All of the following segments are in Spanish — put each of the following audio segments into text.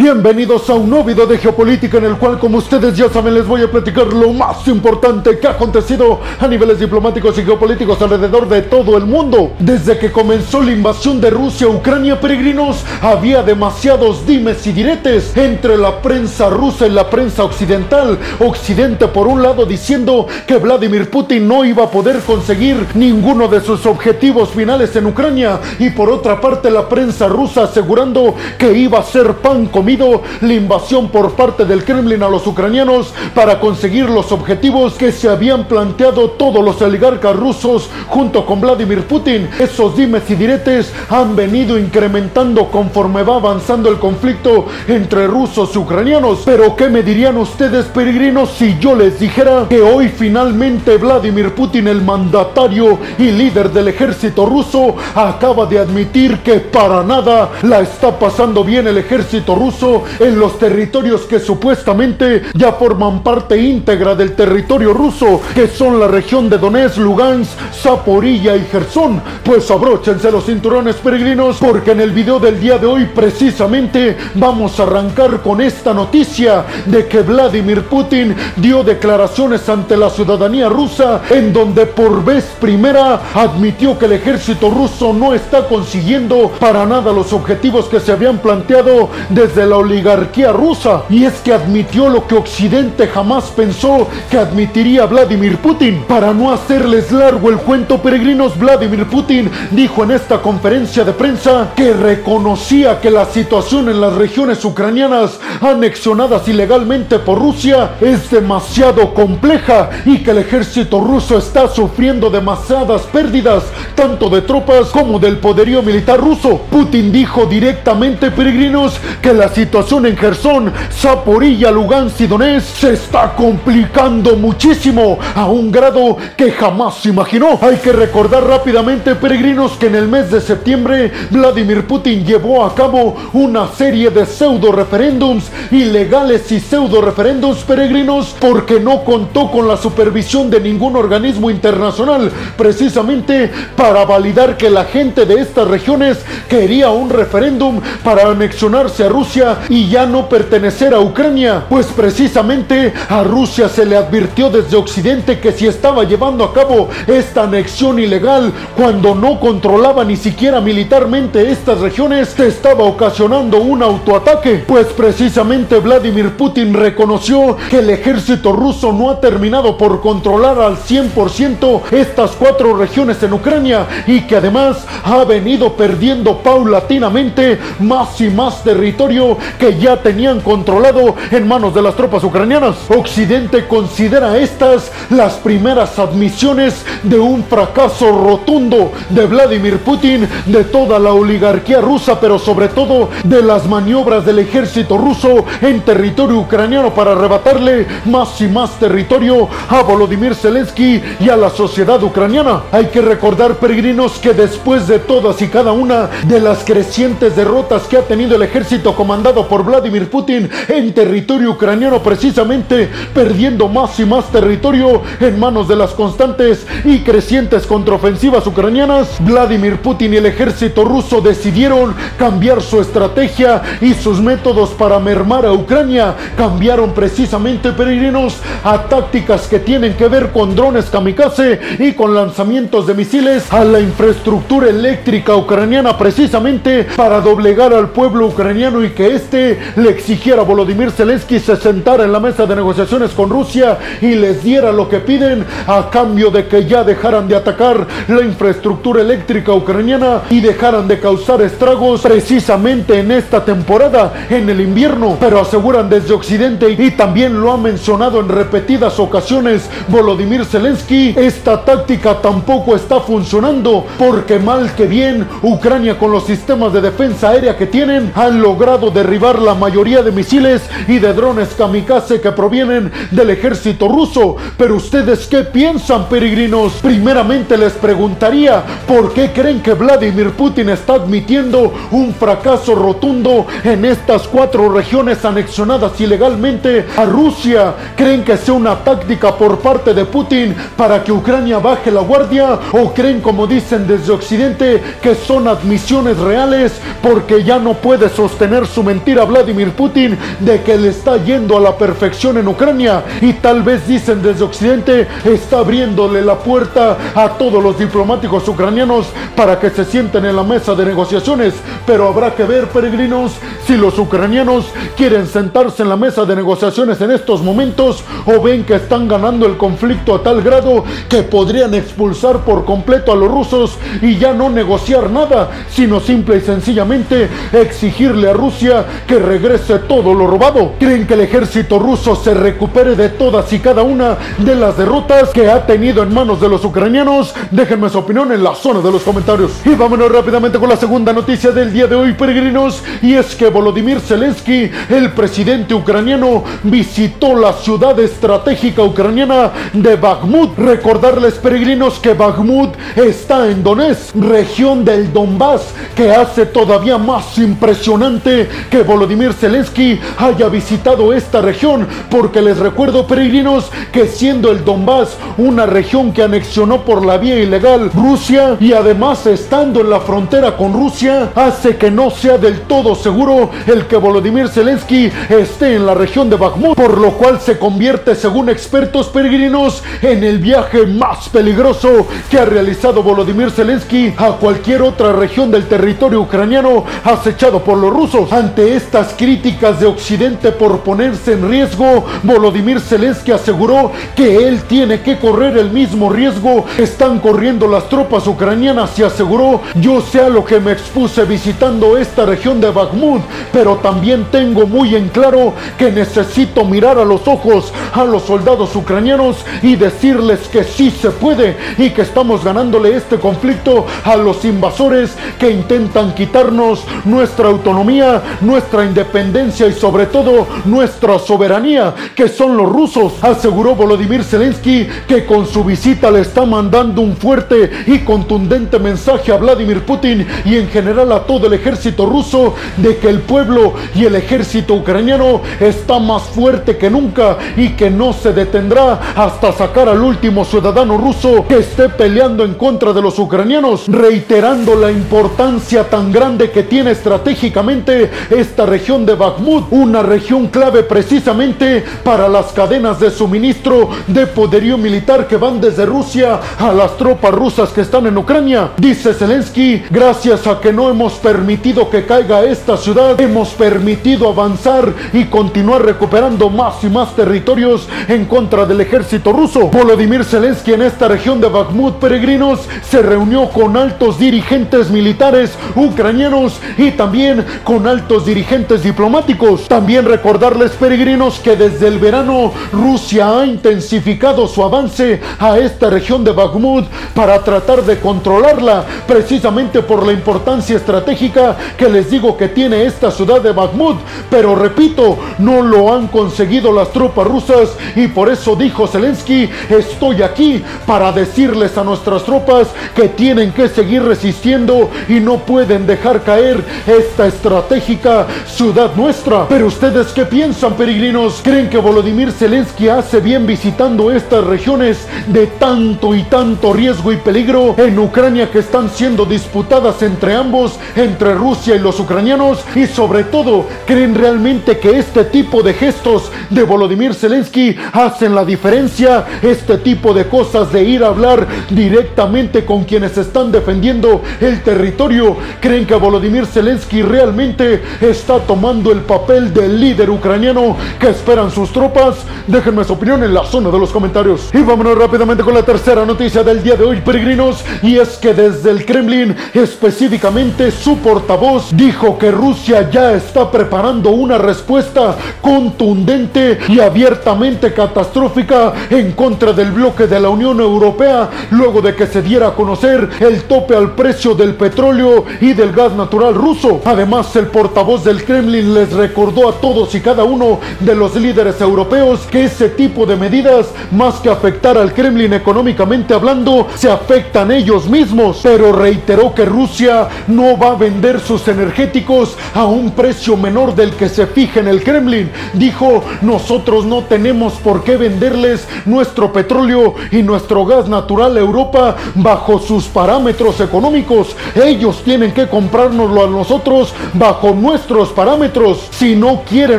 Bienvenidos a un nuevo video de geopolítica en el cual, como ustedes ya saben, les voy a platicar lo más importante que ha acontecido a niveles diplomáticos y geopolíticos alrededor de todo el mundo. Desde que comenzó la invasión de Rusia a Ucrania, peregrinos, había demasiados dimes y diretes entre la prensa rusa y la prensa occidental. Occidente, por un lado, diciendo que Vladimir Putin no iba a poder conseguir ninguno de sus objetivos finales en Ucrania, y por otra parte, la prensa rusa asegurando que iba a ser pan comido la invasión por parte del Kremlin a los ucranianos para conseguir los objetivos que se habían planteado todos los oligarcas rusos junto con Vladimir Putin. Esos dimes y diretes han venido incrementando conforme va avanzando el conflicto entre rusos y ucranianos. Pero ¿qué me dirían ustedes peregrinos si yo les dijera que hoy finalmente Vladimir Putin, el mandatario y líder del ejército ruso, acaba de admitir que para nada la está pasando bien el ejército ruso en los territorios que supuestamente ya forman parte íntegra del territorio ruso, que son la región de Donetsk, Lugansk, Zaporilla y Gerson. Pues abróchense los cinturones peregrinos porque en el video del día de hoy precisamente vamos a arrancar con esta noticia de que Vladimir Putin dio declaraciones ante la ciudadanía rusa en donde por vez primera admitió que el ejército ruso no está consiguiendo para nada los objetivos que se habían planteado desde de la oligarquía rusa y es que admitió lo que Occidente jamás pensó que admitiría Vladimir Putin. Para no hacerles largo el cuento, peregrinos, Vladimir Putin dijo en esta conferencia de prensa que reconocía que la situación en las regiones ucranianas anexionadas ilegalmente por Rusia es demasiado compleja y que el ejército ruso está sufriendo demasiadas pérdidas, tanto de tropas como del poderío militar ruso. Putin dijo directamente, peregrinos, que la situación en Gerson, Zaporilla, Lugansk y se está complicando muchísimo a un grado que jamás se imaginó. Hay que recordar rápidamente, peregrinos, que en el mes de septiembre Vladimir Putin llevó a cabo una serie de pseudo referéndums ilegales y pseudo referéndums peregrinos porque no contó con la supervisión de ningún organismo internacional, precisamente para validar que la gente de estas regiones quería un referéndum para anexionarse a Rusia y ya no pertenecer a Ucrania, pues precisamente a Rusia se le advirtió desde Occidente que si estaba llevando a cabo esta anexión ilegal cuando no controlaba ni siquiera militarmente estas regiones, estaba ocasionando un autoataque, pues precisamente Vladimir Putin reconoció que el ejército ruso no ha terminado por controlar al 100% estas cuatro regiones en Ucrania y que además ha venido perdiendo paulatinamente más y más territorio que ya tenían controlado en manos de las tropas ucranianas. Occidente considera estas las primeras admisiones de un fracaso rotundo de Vladimir Putin, de toda la oligarquía rusa, pero sobre todo de las maniobras del ejército ruso en territorio ucraniano para arrebatarle más y más territorio a Volodymyr Zelensky y a la sociedad ucraniana. Hay que recordar, peregrinos, que después de todas y cada una de las crecientes derrotas que ha tenido el ejército comandante, por Vladimir Putin en territorio ucraniano, precisamente perdiendo más y más territorio en manos de las constantes y crecientes contraofensivas ucranianas, Vladimir Putin y el ejército ruso decidieron cambiar su estrategia y sus métodos para mermar a Ucrania. Cambiaron precisamente, peregrinos, a tácticas que tienen que ver con drones kamikaze y con lanzamientos de misiles a la infraestructura eléctrica ucraniana, precisamente para doblegar al pueblo ucraniano y que este le exigiera a Volodymyr Zelensky se sentara en la mesa de negociaciones con Rusia y les diera lo que piden a cambio de que ya dejaran de atacar la infraestructura eléctrica ucraniana y dejaran de causar estragos precisamente en esta temporada, en el invierno. Pero aseguran desde Occidente y también lo ha mencionado en repetidas ocasiones Volodymyr Zelensky, esta táctica tampoco está funcionando porque mal que bien Ucrania con los sistemas de defensa aérea que tienen han logrado derribar la mayoría de misiles y de drones kamikaze que provienen del ejército ruso. Pero ustedes qué piensan, peregrinos? Primeramente les preguntaría, ¿por qué creen que Vladimir Putin está admitiendo un fracaso rotundo en estas cuatro regiones anexionadas ilegalmente a Rusia? ¿Creen que sea una táctica por parte de Putin para que Ucrania baje la guardia? ¿O creen, como dicen desde Occidente, que son admisiones reales porque ya no puede sostener su mentir a Vladimir Putin de que le está yendo a la perfección en Ucrania. Y tal vez dicen desde Occidente está abriéndole la puerta a todos los diplomáticos ucranianos para que se sienten en la mesa de negociaciones, pero habrá que ver peregrinos si los ucranianos quieren sentarse en la mesa de negociaciones en estos momentos o ven que están ganando el conflicto a tal grado que podrían expulsar por completo a los rusos y ya no negociar nada, sino simple y sencillamente exigirle a Rusia que regrese todo lo robado. ¿Creen que el ejército ruso se recupere de todas y cada una de las derrotas que ha tenido en manos de los ucranianos? Déjenme su opinión en la zona de los comentarios. Y vámonos rápidamente con la segunda noticia del día de hoy, peregrinos, y es que Volodymyr Zelensky, el presidente ucraniano, visitó la ciudad estratégica ucraniana de Bakhmut. Recordarles, peregrinos, que Bakhmut está en Donetsk, región del Donbass, que hace todavía más impresionante que Volodymyr Zelensky haya visitado esta región, porque les recuerdo, peregrinos, que siendo el Donbass una región que anexionó por la vía ilegal Rusia y además estando en la frontera con Rusia, hace que no sea del todo seguro el que Volodymyr Zelensky esté en la región de Bakhmut, por lo cual se convierte, según expertos peregrinos, en el viaje más peligroso que ha realizado Volodymyr Zelensky a cualquier otra región del territorio ucraniano acechado por los rusos. Ante estas críticas de Occidente por ponerse en riesgo, Volodymyr Zelensky aseguró que él tiene que correr el mismo riesgo están corriendo las tropas ucranianas y aseguró, yo sé a lo que me expuse visitando esta región de Bakhmut, pero también tengo muy en claro que necesito mirar a los ojos a los soldados ucranianos y decirles que sí se puede y que estamos ganándole este conflicto a los invasores que intentan quitarnos nuestra autonomía, nuestra independencia y sobre todo nuestra soberanía, que son los rusos, aseguró Volodymyr Zelensky que con su visita le está mandando un fuerte y contundente mensaje a Vladimir Putin y en general a todo el ejército ruso de que el pueblo y el ejército ucraniano está más fuerte que nunca y que no se detendrá hasta sacar al último ciudadano ruso que esté peleando en contra de los ucranianos, reiterando la importancia tan grande que tiene estratégicamente esta región de Bakhmut, una región clave precisamente para las cadenas de suministro de poderío militar que van desde Rusia a las tropas rusas que están en Ucrania. Dice Zelensky, gracias a que no hemos permitido que caiga esta ciudad, hemos permitido avanzar y continuar recuperando más y más territorios en contra del ejército ruso. Volodymyr Zelensky en esta región de Bakhmut, peregrinos, se reunió con altos dirigentes militares ucranianos y también con altos dirigentes diplomáticos. También recordarles, peregrinos, que desde el verano Rusia ha intensificado su avance a esta región de Bakhmut para tratar de controlarla, precisamente por la importancia estratégica que les digo que tiene esta ciudad de Bakhmut. Pero repito, no lo han conseguido las tropas rusas y por eso dijo Zelensky, estoy aquí para decirles a nuestras tropas que tienen que seguir resistiendo y no pueden dejar caer esta estratégica ciudad nuestra. Pero ustedes qué piensan, peregrinos? ¿Creen que Volodymyr Zelensky hace bien visitando estas regiones de tanto y tanto riesgo y peligro en Ucrania están siendo disputadas entre ambos, entre Rusia y los ucranianos? Y sobre todo, ¿creen realmente que este tipo de gestos de Volodymyr Zelensky hacen la diferencia? Este tipo de cosas de ir a hablar directamente con quienes están defendiendo el territorio. ¿Creen que Volodymyr Zelensky realmente está tomando el papel del líder ucraniano que esperan sus tropas? Déjenme su opinión en la zona de los comentarios. Y vámonos rápidamente con la tercera noticia del día de hoy, peregrinos. Y es que desde el Kremlin, específicamente su portavoz, dijo que Rusia ya está preparando una respuesta contundente y abiertamente catastrófica en contra del bloque de la Unión Europea luego de que se diera a conocer el tope al precio del petróleo y del gas natural ruso. Además, el portavoz del Kremlin les recordó a todos y cada uno de los líderes europeos que ese tipo de medidas, más que afectar al Kremlin económicamente hablando, se afectan ellos mismos. Pero reiteró que Rusia no va a vender sus energéticos a un precio menor del que se fija en el Kremlin. Dijo, nosotros no tenemos por qué venderles nuestro petróleo y nuestro gas natural a Europa bajo sus parámetros económicos. Ellos tienen que comprárnoslo a nosotros bajo nuestros parámetros. Si no quiere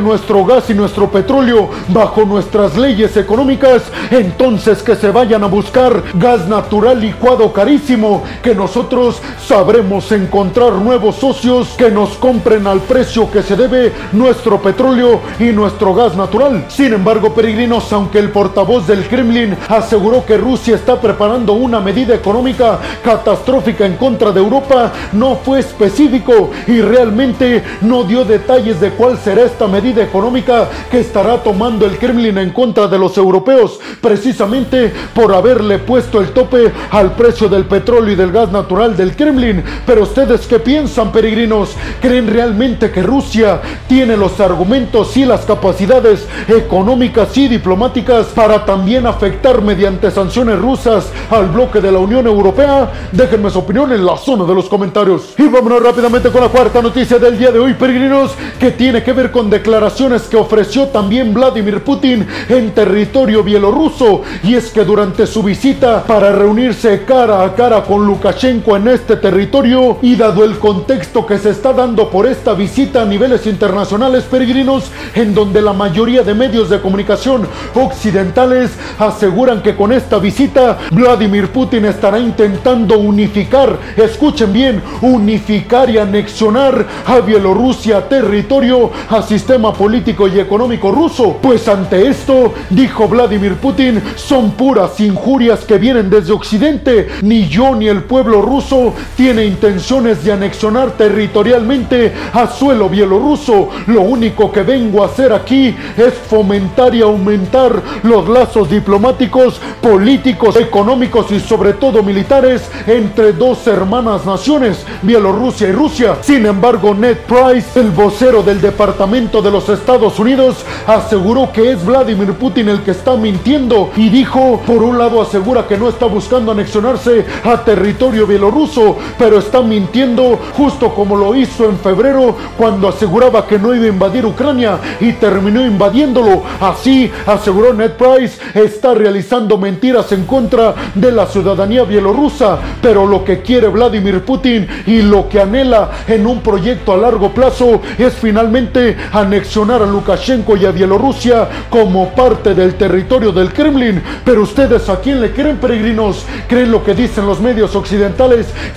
nuestro gas y nuestro petróleo bajo nuestras leyes económicas, entonces que se vayan a buscar gas natural licuado carísimo, nosotros sabremos encontrar nuevos socios que nos compren al precio que se debe nuestro petróleo y nuestro gas natural. Sin embargo, peregrinos, aunque el portavoz del Kremlin aseguró que Rusia está preparando una medida económica catastrófica en contra de Europa, no fue específico y realmente no dio detalles de cuál será esta medida económica que estará tomando el Kremlin en contra de los europeos, precisamente por haberle puesto el tope al precio del petróleo y del gas natural del Kremlin. Pero ustedes qué piensan, peregrinos? ¿Creen realmente que Rusia tiene los argumentos y las capacidades económicas y diplomáticas para también afectar mediante sanciones rusas al bloque de la Unión Europea? Déjenme su opinión en la zona de los comentarios. Y vámonos rápidamente con la cuarta noticia del día de hoy, peregrinos, que tiene que ver con declaraciones que ofreció también Vladimir Putin en territorio bielorruso. Y es que durante su visita para reunirse cara a cara con Lukashenko en este territorio y dado el contexto que se está dando por esta visita a niveles internacionales peregrinos, en donde la mayoría de medios de comunicación occidentales aseguran que con esta visita Vladimir Putin estará intentando unificar, escuchen bien, unificar y anexionar a Bielorrusia territorio, a sistema político y económico ruso. Pues ante esto, dijo Vladimir Putin, son puras injurias que vienen desde Occidente. Ni yo ni el pueblo ruso tiene intenciones de anexionar territorialmente a suelo bielorruso. Lo único que vengo a hacer aquí es fomentar y aumentar los lazos diplomáticos, políticos, económicos y sobre todo militares entre dos hermanas naciones, Bielorrusia y Rusia. Sin embargo, Ned Price, el vocero del Departamento de los Estados Unidos, aseguró que es Vladimir Putin el que está mintiendo y dijo, por un lado asegura que no está buscando anexionarse a territorio bielorruso, pero está mintiendo justo como lo hizo en febrero cuando aseguraba que no iba a invadir Ucrania y terminó invadiéndolo. Así, aseguró Ned Price, está realizando mentiras en contra de la ciudadanía bielorrusa, pero lo que quiere Vladimir Putin y lo que anhela en un proyecto a largo plazo es finalmente anexionar a Lukashenko y a Bielorrusia como parte del territorio del Kremlin. Pero ustedes a quién le creen peregrinos? ¿Creen lo que dicen los medios occidentales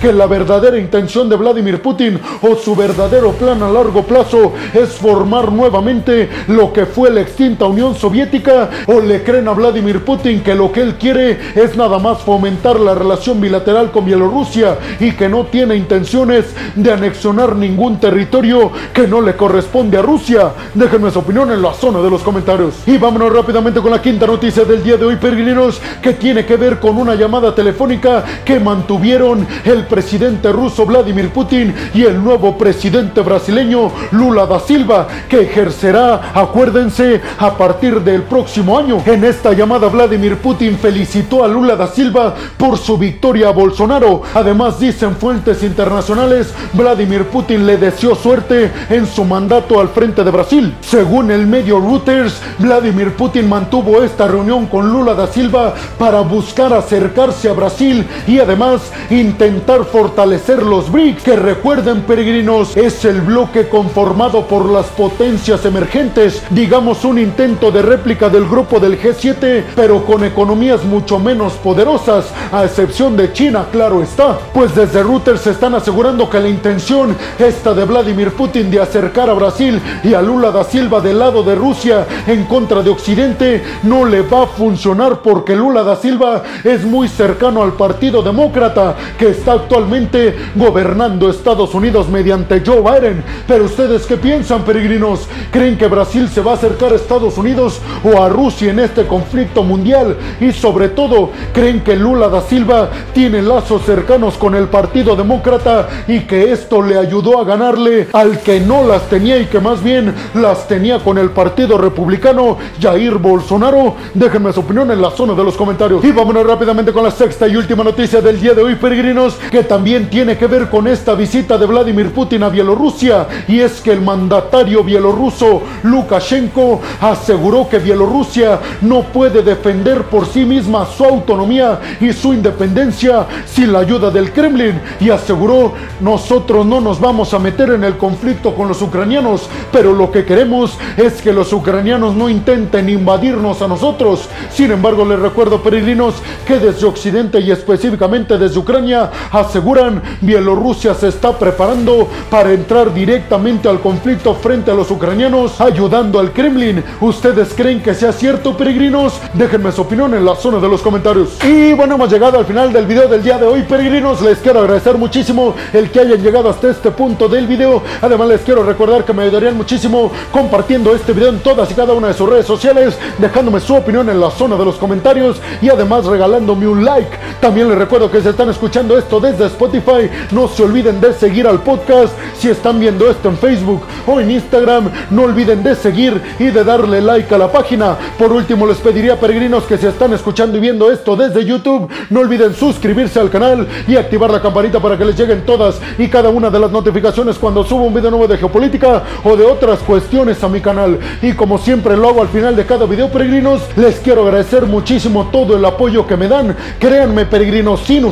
que la verdadera intención de Vladimir Putin o su verdadero plan a largo plazo es formar nuevamente lo que fue la extinta Unión Soviética? ¿O le creen a Vladimir Putin que lo que él quiere es nada más fomentar la relación bilateral con Bielorrusia y que no tiene intenciones de anexionar ningún territorio que no le corresponde a Rusia? Déjenme su opinión en la zona de los comentarios. Y vámonos rápidamente con la quinta noticia del día de hoy, peregrinos, que tiene que ver con una llamada telefónica que mantuvieron el presidente ruso Vladimir Putin y el nuevo presidente brasileño Lula da Silva, que ejercerá, acuérdense, a partir del próximo año. En esta llamada, Vladimir Putin felicitó a Lula da Silva por su victoria a Bolsonaro. Además, dicen fuentes internacionales, Vladimir Putin le deseó suerte en su mandato al frente de Brasil. Según el medio Reuters, Vladimir Putin mantuvo esta reunión con Lula da Silva para buscar acercarse a Brasil y además intentar fortalecer los BRICS, que recuerden peregrinos, es el bloque conformado por las potencias emergentes, digamos un intento de réplica del grupo del G7, pero con economías mucho menos poderosas, a excepción de China, claro está. Pues desde Reuters se están asegurando que la intención esta de Vladimir Putin de acercar a Brasil y a Lula da Silva del lado de Rusia en contra de Occidente no le va a funcionar porque Lula da Silva es muy cercano al Partido Demócrata que está actualmente gobernando Estados Unidos mediante Joe Biden. Pero ustedes qué piensan, peregrinos? ¿Creen que Brasil se va a acercar a Estados Unidos o a Rusia en este conflicto mundial? Y sobre todo, ¿creen que Lula da Silva tiene lazos cercanos con el Partido Demócrata y que esto le ayudó a ganarle al que no las tenía y que más bien las tenía con el Partido Republicano, Jair Bolsonaro? Déjenme su opinión en la zona de los comentarios. Y vámonos rápidamente con la sexta y última noticia del día de hoy, peregrinos, que también tiene que ver con esta visita de Vladimir Putin a Bielorrusia. Y es que el mandatario bielorruso Lukashenko aseguró que Bielorrusia no puede defender por sí misma su autonomía y su independencia sin la ayuda del Kremlin. Y aseguró, nosotros no nos vamos a meter en el conflicto con los ucranianos, pero lo que queremos es que los ucranianos no intenten invadirnos a nosotros. Sin embargo, les recuerdo, peregrinos, que desde Occidente y específicamente desde Ucrania aseguran Bielorrusia se está preparando para entrar directamente al conflicto frente a los ucranianos, ayudando al Kremlin. ¿Ustedes creen que sea cierto, peregrinos? Déjenme su opinión en la zona de los comentarios. Y bueno, hemos llegado al final del video del día de hoy, peregrinos. Les quiero agradecer muchísimo el que hayan llegado hasta este punto del video. Además, les quiero recordar que me ayudarían muchísimo compartiendo este video en todas y cada una de sus redes sociales, dejándome su opinión en la zona de los comentarios y además regalándome un like. También les recuerdo que si están escuchando esto desde Spotify, no se olviden de seguir al podcast. Si están viendo esto en Facebook o en Instagram, no olviden de seguir y de darle like a la página. Por último, les pediría peregrinos que si están escuchando y viendo esto desde YouTube, no olviden suscribirse al canal y activar la campanita para que les lleguen todas y cada una de las notificaciones cuando subo un video nuevo de geopolítica o de otras cuestiones a mi canal. Y como siempre lo hago al final de cada video, peregrinos, les quiero agradecer muchísimo todo el apoyo que me dan. Créanme, peregrinos, sin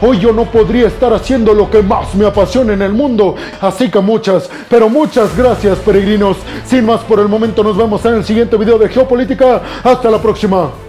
hoy yo no podría estar haciendo lo que más me apasiona en el mundo. Así que muchas, pero muchas gracias, peregrinos. Sin más por el momento, nos vemos en el siguiente video de geopolítica. Hasta la próxima.